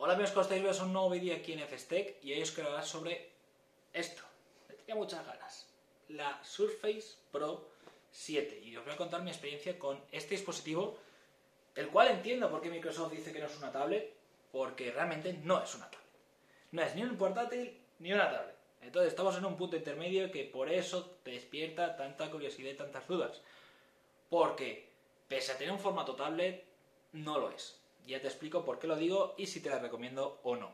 Hola amigos, ¿cómo estáis? Un nuevo vídeo aquí en FSTech y hoy os quiero hablar sobre esto. Me tenía muchas ganas. La Surface Pro 7 y os voy a contar mi experiencia con este dispositivo, el cual entiendo por qué Microsoft dice que no es una tablet, porque realmente no es una tablet. No es ni un portátil ni una tablet. Entonces estamos en un punto intermedio que por eso te despierta tanta curiosidad y tantas dudas. Porque, pese a tener un formato tablet, no lo es. Ya te explico por qué lo digo y si te la recomiendo o no.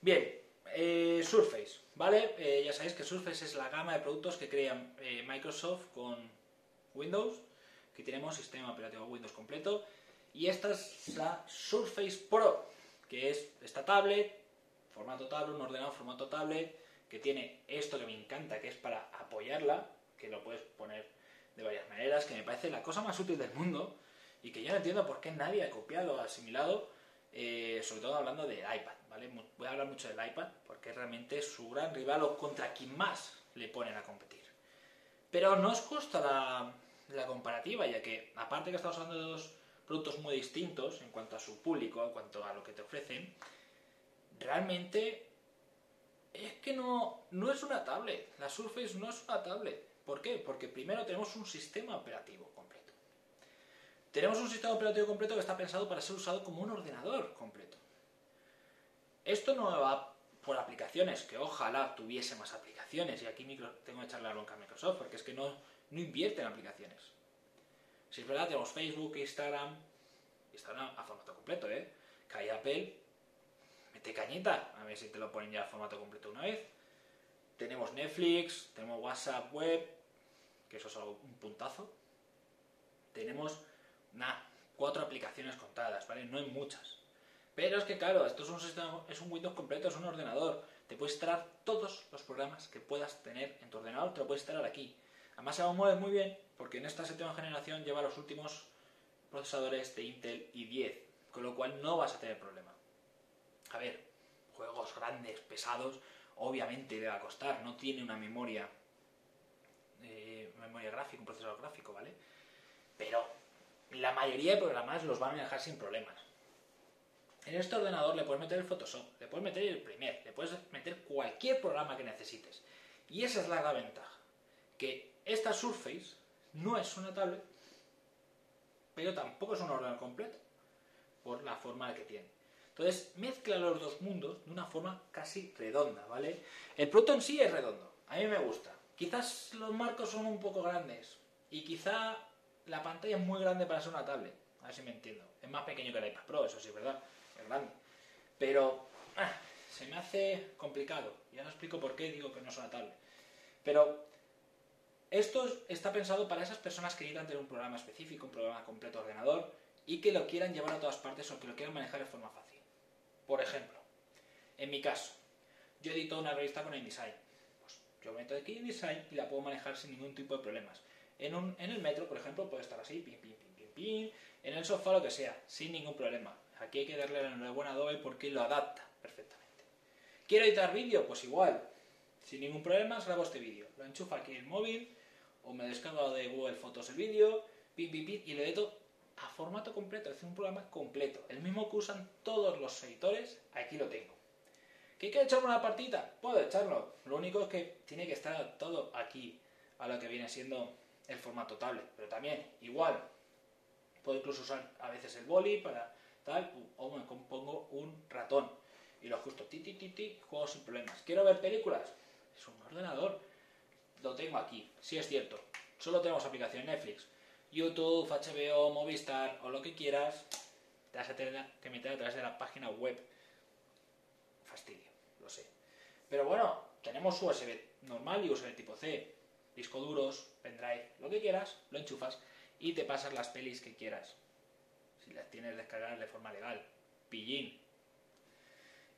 Bien, eh, Surface, ¿vale? Eh, ya sabéis que Surface es la gama de productos que crea eh, Microsoft con Windows, que tenemos sistema operativo Windows completo. Y esta es la Surface Pro, que es esta tablet, formato tablet, un ordenador formato tablet, que tiene esto que me encanta, que es para apoyarla, que lo puedes poner de varias maneras, que me parece la cosa más útil del mundo y que yo no entiendo por qué nadie ha copiado o asimilado, eh, sobre todo hablando del iPad, ¿vale? Voy a hablar mucho del iPad porque es realmente su gran rival o contra quien más le ponen a competir. Pero no es justa la, comparativa, ya que aparte que estamos hablando de dos productos muy distintos en cuanto a su público, en cuanto a lo que te ofrecen, realmente es que no, no es una tablet. La Surface no es una tablet. ¿Por qué? Porque primero tenemos un sistema operativo. Tenemos un sistema operativo completo que está pensado para ser usado como un ordenador completo. Esto no va por aplicaciones, que ojalá tuviese más aplicaciones, y aquí tengo que echarle la bronca a Microsoft, porque es que no, no invierte en aplicaciones. Si es verdad, tenemos Facebook, Instagram, Instagram a formato completo, ¿eh? Que hay Apple mete cañita, a ver si te lo ponen ya a formato completo una vez. Tenemos Netflix, tenemos WhatsApp Web, que eso es algo, un puntazo. Tenemos, nada, cuatro aplicaciones contadas, ¿vale? No hay muchas. Pero es que, claro, esto es un, sistema, es un Windows completo, es un ordenador. Te puedes instalar todos los programas que puedas tener en tu ordenador, te lo puedes instalar aquí. Además se va a muy bien, porque en esta séptima generación lleva los últimos procesadores de Intel i10, con lo cual no vas a tener problema. A ver, juegos grandes, pesados, obviamente le va a costar, no tiene una memoria, eh, memoria gráfica, un procesador gráfico, ¿vale? Pero la mayoría de programas los van a dejar sin problemas. En este ordenador le puedes meter el Photoshop, le puedes meter el Premiere, le puedes meter cualquier programa que necesites. Y esa es la gran ventaja, que esta Surface no es una tablet, pero tampoco es un ordenador completo, por la forma que tiene. Entonces mezcla los dos mundos de una forma casi redonda, ¿vale? El producto en sí es redondo, a mí me gusta. Quizás los marcos son un poco grandes y quizá la pantalla es muy grande para ser una tablet, a ver si me entiendo. Es más pequeño que el iPad Pro, eso sí es verdad, es grande. Pero ah, se me hace complicado, ya no explico por qué digo que no es una tablet. Pero esto está pensado para esas personas que necesitan tener un programa específico, un programa completo ordenador y que lo quieran llevar a todas partes o que lo quieran manejar de forma fácil. Por ejemplo, en mi caso, yo edito una revista con InDesign. Pues yo meto aquí InDesign y la puedo manejar sin ningún tipo de problemas. En, un, en el metro, por ejemplo, puede estar así, pim, pim, pim, pim, pim. En el sofá, lo que sea, sin ningún problema. Aquí hay que darle la enhorabuena a Adobe porque lo adapta perfectamente. ¿Quiero editar vídeo? Pues igual. Sin ningún problema grabo este vídeo. Lo enchufo aquí en el móvil o me descargo de Google Fotos el vídeo, pim, pim, pim, y lo edito a formato completo, es un programa completo, el mismo que usan todos los editores, aquí lo tengo. ¿Qué quiero echarme una partida? Puedo echarlo, lo único es que tiene que estar todo aquí a lo que viene siendo el formato tablet, pero también igual, puedo incluso usar a veces el boli para tal, o me compongo un ratón y lo ajusto, ti, ti, ti, ti, juego sin problemas. ¿Quiero ver películas? Es un ordenador, lo tengo aquí, sí es cierto, solo tenemos aplicación Netflix, YouTube, HBO, Movistar o lo que quieras, te vas a tener que meter a través de la página web. Fastidio, lo sé. Pero bueno, tenemos USB normal y USB tipo C, disco duros, pendrive, lo que quieras, lo enchufas y te pasas las pelis que quieras. Si las tienes descargadas de forma legal, pillín.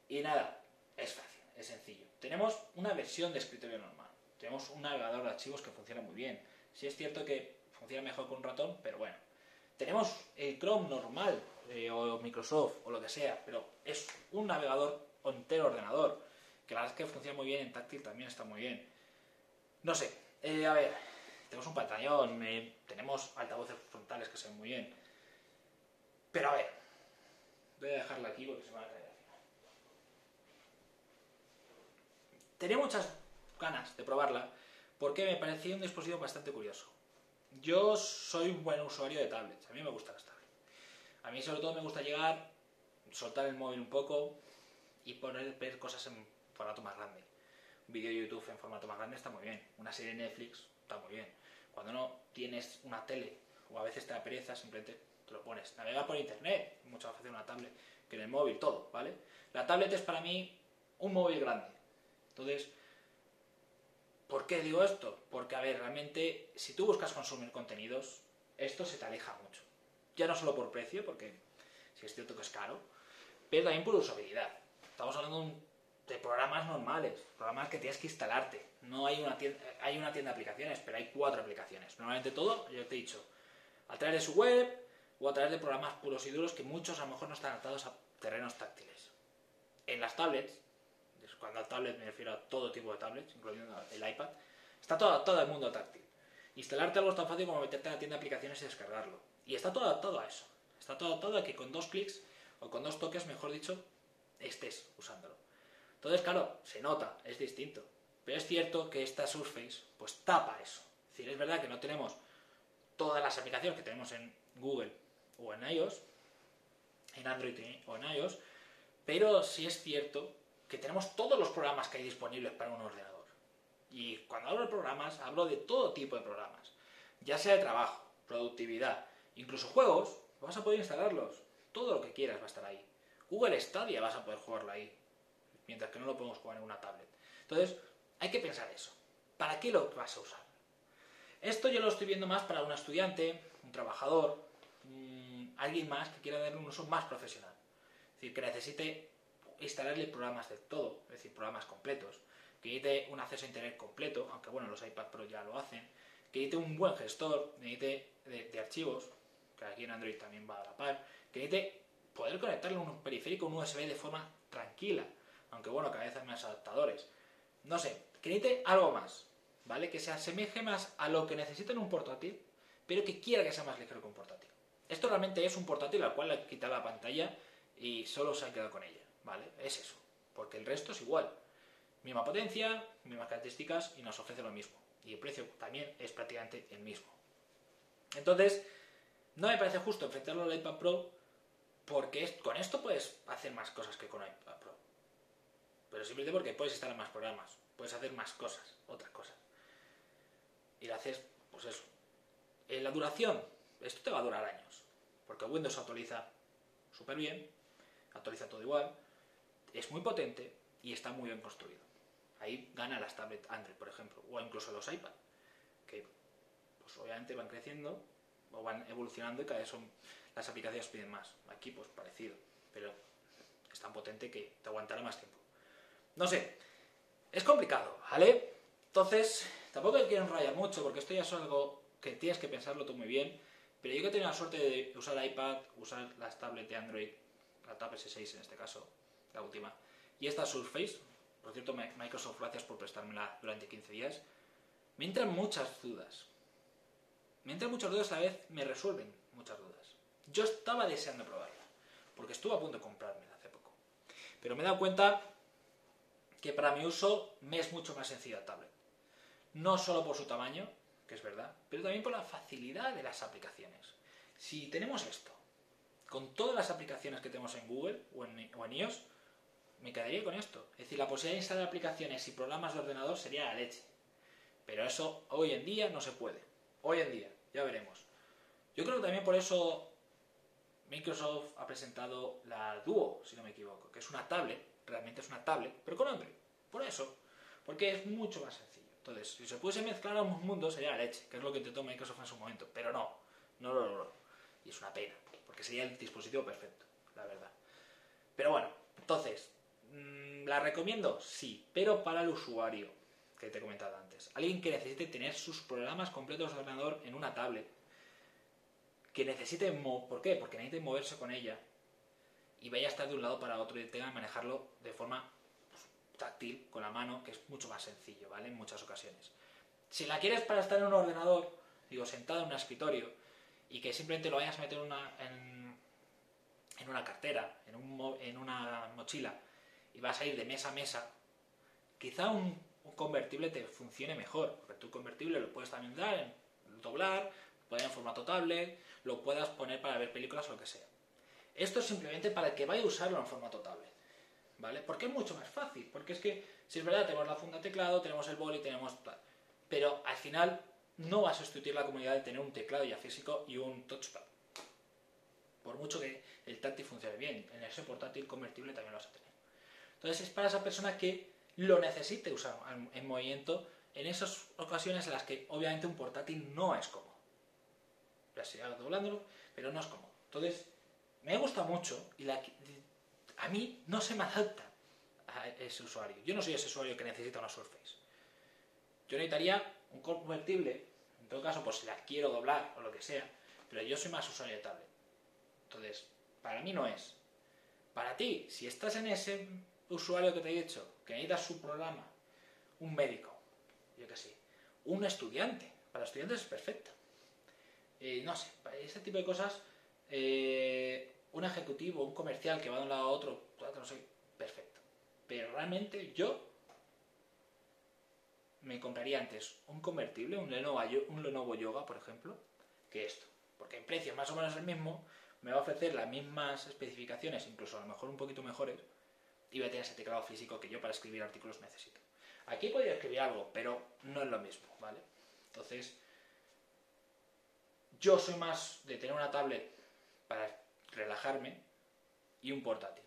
Y nada, es fácil, es sencillo. Tenemos una versión de escritorio normal. Tenemos un navegador de archivos que funciona muy bien. Si es cierto que funciona mejor con un ratón, pero bueno. Tenemos el Chrome normal, eh, o Microsoft, o lo que sea, pero es un navegador entero ordenador, que la verdad es que funciona muy bien en táctil, también está muy bien. No sé, eh, a ver, tenemos un pantallón, eh, tenemos altavoces frontales que se ven muy bien. Pero a ver, Voy a dejarla aquí porque se me va a caer al final. Tenía muchas ganas de probarla porque me parecía un dispositivo bastante curioso. Yo soy un buen usuario de tablets, a mí me gustan las tablets. A mí sobre todo me gusta llegar, soltar el móvil un poco y poner ver cosas en formato más grande. Un vídeo de YouTube en formato más grande está muy bien, una serie de Netflix está muy bien. Cuando no tienes una tele o a veces te da simplemente te lo pones. Navegar por internet, muchas veces una tablet, que en el móvil, todo, ¿vale? La tablet es para mí un móvil grande. Entonces, ¿por qué digo esto? Porque, a ver, realmente, si tú buscas consumir contenidos, esto se te aleja mucho. Ya no solo por precio, porque si es cierto que es caro, pero también por usabilidad. Estamos hablando de programas normales, programas que tienes que instalarte. No hay una tienda, hay una tienda de aplicaciones, pero hay cuatro aplicaciones. Normalmente todo, yo te he dicho, a través de su web o a través de programas puros y duros que muchos a lo mejor no están atados a terrenos táctiles. En las tablets, cuando a tablet me refiero a todo tipo de tablets, incluyendo el iPad, está todo adaptado al mundo táctil. Instalarte algo es tan fácil como meterte en la tienda de aplicaciones y descargarlo. Y está todo adaptado a eso. Está todo adaptado a que con dos clics, o con dos toques, mejor dicho. Entonces, claro, se nota, es distinto. Pero es cierto que esta Surface, pues tapa eso. Es decir, es verdad que no tenemos todas las aplicaciones que tenemos en Google o en iOS, en Android o en iOS, pero sí es cierto que tenemos todos los programas que hay disponibles para un ordenador. Y cuando hablo de programas, hablo de todo tipo de programas, ya sea de trabajo, productividad, incluso juegos, vas a poder instalarlos. Todo lo que quieras va a estar ahí. Google Stadia vas a poder jugarlo ahí, mientras que no lo podemos jugar en una tablet. Entonces, hay que pensar eso. ¿Para qué lo vas a usar? Esto yo lo estoy viendo más para un estudiante, un trabajador, alguien más que quiera darle un uso más profesional. Es decir, que necesite instalarle programas de todo, es decir, programas completos, que necesite un acceso a internet completo, aunque bueno, los iPad Pro ya lo hacen, que necesite un buen gestor, necesite de, archivos, que aquí en Android también va a la par, que necesite poder conectarle un periférico, un USB de forma tranquila, aunque bueno, cada vez hay más adaptadores. No sé, que algo más, ¿vale? Que se asemeje más a lo que necesita en un portátil, pero que quiera que sea más ligero que un portátil. Esto realmente es un portátil al cual le han quitado la pantalla y solo se ha quedado con ella, ¿vale? Es eso, porque el resto es igual. Misma potencia, mismas características y nos ofrece lo mismo. Y el precio también es prácticamente el mismo. Entonces, no me parece justo enfrentarlo al iPad Pro porque con esto puedes hacer más cosas que con iPad Pro. Pero simplemente porque puedes instalar más programas, puedes hacer más cosas, otras cosas. Y lo haces, pues eso. En la duración, esto te va a durar años, porque Windows actualiza súper bien, actualiza todo igual, es muy potente y está muy bien construido. Ahí gana las tablets Android, por ejemplo, o incluso los iPad, que pues obviamente van creciendo o van evolucionando y cada vez son, las aplicaciones piden más. Aquí pues parecido, pero es tan potente que te aguantará más tiempo. No sé, es complicado, ¿vale? Entonces, tampoco quiero enrollar mucho porque esto ya es algo que tienes que pensarlo tú muy bien. Pero yo que he tenido la suerte de usar iPad, usar las tablets de Android, la Tab S6 en este caso, la última, y esta Surface, por cierto, Microsoft, gracias por prestármela durante 15 días, me entran muchas dudas. Me entran muchas dudas a la vez, me resuelven muchas dudas. Yo estaba deseando probarla, porque estuve a punto de comprármela hace poco. Pero me he dado cuenta que para mi uso me es mucho más sencilla la tablet. No solo por su tamaño, que es verdad, pero también por la facilidad de las aplicaciones. Si tenemos esto, con todas las aplicaciones que tenemos en Google o en, iOS, me quedaría con esto. Es decir, la posibilidad de instalar aplicaciones y programas de ordenador sería la leche. Pero eso hoy en día no se puede. Hoy en día, ya veremos. Yo creo que también por eso Microsoft ha presentado la Duo, si no me equivoco, que es una tablet, realmente es una tablet, pero con Android. Por eso, porque es mucho más sencillo. Entonces, si se pudiese mezclar a un mundo sería la leche, que es lo que intentó Microsoft en su momento. Pero no, no lo logró. Y es una pena, porque sería el dispositivo perfecto, la verdad. Pero bueno, entonces, mm, ¿la recomiendo? Sí, pero para el usuario, que te he comentado antes. Alguien que necesite tener sus programas completos de ordenador en una tablet. Que necesite... ¿Por qué? Porque necesite moverse con ella. Y vaya a estar de un lado para otro y tenga que manejarlo de forma táctil, con la mano, que es mucho más sencillo, ¿vale? En muchas ocasiones. Si la quieres para estar en un ordenador, digo, sentado en un escritorio, y que simplemente lo vayas a meter una, en, una cartera, en, un, en una mochila, y vas a ir de mesa a mesa, quizá un, convertible te funcione mejor, porque tu convertible lo puedes también dar, en, doblar, poner en formato tablet, lo puedas poner para ver películas o lo que sea. Esto es simplemente para el que vaya a usarlo en formato tablet, ¿vale? Porque es mucho más fácil, porque es que, si es verdad, tenemos la funda teclado, tenemos el boli, tenemos... Pero al final no vas a sustituir la comunidad de tener un teclado ya físico y un touchpad. Por mucho que el táctil funcione bien, en ese portátil convertible también lo vas a tener. Entonces es para esa persona que lo necesite usar en movimiento en esas ocasiones en las que obviamente un portátil no es cómodo. Ya sea doblándolo, pero no es cómodo. Entonces, me gusta mucho y a mí no se me adapta a ese usuario. Yo no soy ese usuario que necesita una Surface. Yo necesitaría un convertible, en todo caso, pues si la quiero doblar o lo que sea, pero yo soy más usuario de tablet. Entonces, para mí no es. Para ti, si estás en ese usuario que te he dicho, que necesitas su programa, un médico, yo que sé, un estudiante, para estudiantes es perfecto. Eh, no sé, ese tipo de cosas, eh, un ejecutivo, un comercial que va de un lado a otro, no sé, perfecto. Pero realmente yo me compraría antes un convertible, un Lenovo, un Lenovo Yoga, por ejemplo, que esto. Porque en precio más o menos el mismo, me va a ofrecer las mismas especificaciones, incluso a lo mejor un poquito mejores, y voy a tener ese teclado físico que yo para escribir artículos necesito. Aquí podría escribir algo, pero no es lo mismo, ¿vale? Entonces, yo soy más de tener una tablet para relajarme y un portátil.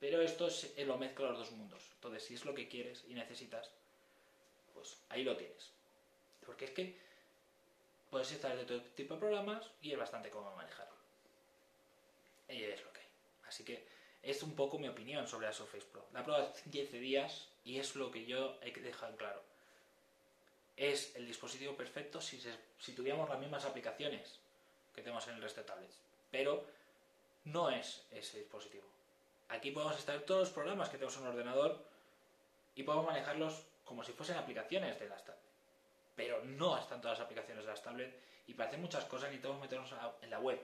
Pero esto es, lo mezclo los dos mundos. Entonces, si es lo que quieres y necesitas, pues ahí lo tienes. Porque es que puedes instalar de todo tipo de programas y es bastante cómodo manejarlo. Es lo que hay. Así que es un poco mi opinión sobre la Surface Pro. La he probado 15 días y es lo que yo he dejado en claro. Es el dispositivo perfecto si, si tuviéramos las mismas aplicaciones que tenemos en el resto de tablets. Pero no es ese dispositivo. Aquí podemos instalar todos los programas que tenemos en un ordenador y podemos manejarlos como si fuesen aplicaciones de las tablets. Pero no están todas las aplicaciones de las tablets y para hacer muchas cosas necesitamos meternos en la web.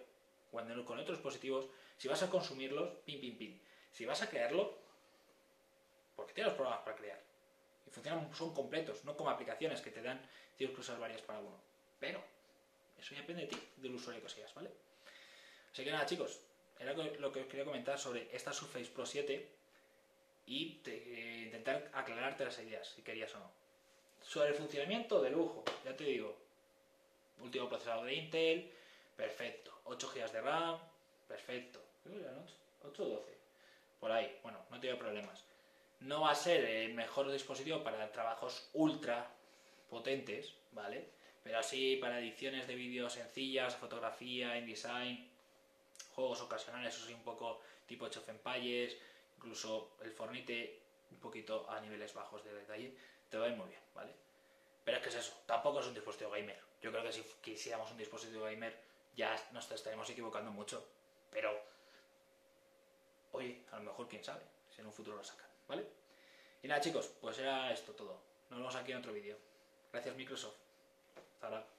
Cuando con otros dispositivos, si vas a consumirlos, pin, pin, pin. Si vas a crearlo, porque tienes los programas para crear. Y funcionan, son completos, no como aplicaciones que te dan, tienes que usar varias para uno. Pero, eso ya depende de ti, del usuario que seas, ¿vale? Así que nada, chicos, era lo que os quería comentar sobre esta Surface Pro 7 y eh, intentar aclararte las ideas, si querías o no. Sobre el funcionamiento de lujo, ya te digo, último procesador de Intel, perfecto. 8 GB de RAM, perfecto. 8 o 12, por ahí, bueno, no tengo problemas. No va a ser el mejor dispositivo para trabajos ultra potentes, ¿vale? Pero así para ediciones de vídeo sencillas, fotografía, InDesign, juegos ocasionales, eso sí, un poco tipo Age of Empires, incluso el Fornite un poquito a niveles bajos de detalle, te va a ir muy bien, ¿vale? Pero es que es eso, tampoco es un dispositivo gamer. Yo creo que si quisiéramos un dispositivo gamer ya nos estaremos equivocando mucho. Pero, oye, a lo mejor quién sabe, si en un futuro lo sacan, ¿vale? Y nada chicos, pues era esto todo. Nos vemos aquí en otro vídeo. Gracias Microsoft. Hasta ahora.